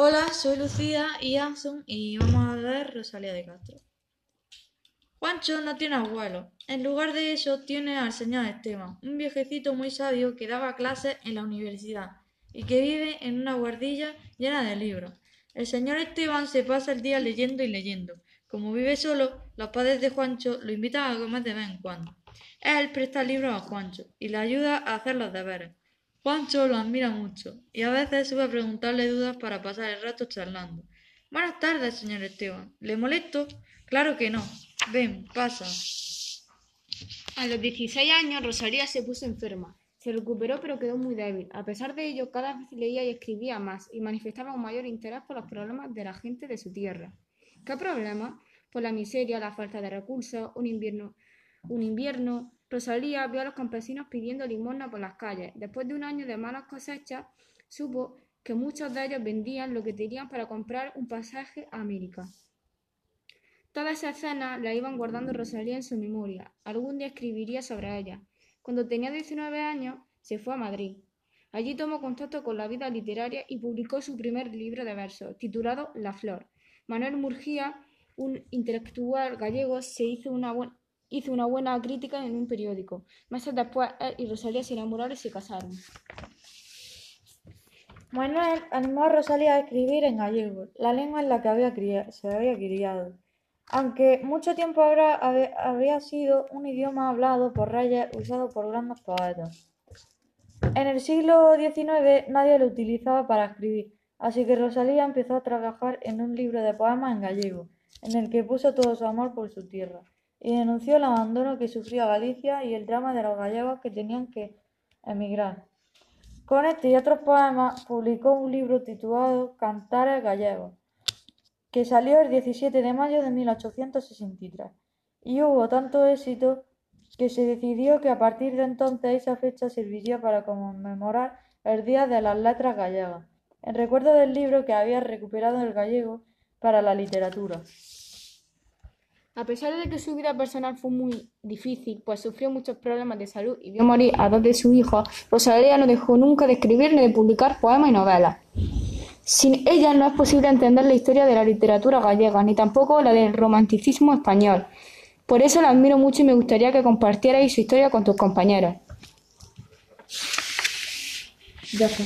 Hola, soy Lucía y Anson y vamos a ver Rosalía de Castro. Juancho no tiene abuelo. En lugar de eso tiene al señor Esteban, un viejecito muy sabio que daba clases en la universidad y que vive en una guardilla llena de libros. El señor Esteban se pasa el día leyendo y leyendo. Como vive solo, los padres de Juancho lo invitan a comer de vez en cuando. Él presta libros a Juancho y le ayuda a hacer los deberes. Juancho lo admira mucho y a veces sube a preguntarle dudas para pasar el rato charlando. Buenas tardes, señor Esteban. ¿Le molesto? Claro que no. Ven, pasa. A los 16 años, Rosalía se puso enferma. Se recuperó pero quedó muy débil. A pesar de ello, cada vez leía y escribía más y manifestaba un mayor interés por los problemas de la gente de su tierra. ¿Qué problemas? Por la miseria, la falta de recursos, un invierno, un invierno. Rosalía vio a los campesinos pidiendo limosna por las calles. Después de un año de malas cosechas, supo que muchos de ellos vendían lo que tenían para comprar un pasaje a América. Toda esa escena la iban guardando Rosalía en su memoria. Algún día escribiría sobre ella. Cuando tenía 19 años, se fue a Madrid. Allí tomó contacto con la vida literaria y publicó su primer libro de versos, titulado La Flor. Manuel Murgía, un intelectual gallego, se hizo una, hizo una buena crítica en un periódico. Meses después, él y Rosalía se enamoraron y se casaron. Manuel animó a Rosalía a escribir en gallego, la lengua en la que había se había criado aunque mucho tiempo habría sido un idioma hablado por reyes usado por grandes poetas. En el siglo XIX nadie lo utilizaba para escribir, así que Rosalía empezó a trabajar en un libro de poemas en gallego, en el que puso todo su amor por su tierra, y denunció el abandono que sufría Galicia y el drama de los gallegos que tenían que emigrar. Con este y otros poemas publicó un libro titulado Cantares gallegos, que salió el 17 de mayo de 1863, y hubo tanto éxito que se decidió que a partir de entonces esa fecha serviría para conmemorar el Día de las Letras Gallegas, en recuerdo del libro que había recuperado el gallego para la literatura. A pesar de que su vida personal fue muy difícil, pues sufrió muchos problemas de salud y vio morir a dos de sus hijos, Rosalía no dejó nunca de escribir ni de publicar poemas y novelas. Sin ella no es posible entender la historia de la literatura gallega, ni tampoco la del romanticismo español. Por eso la admiro mucho y me gustaría que compartierais su historia con tus compañeros.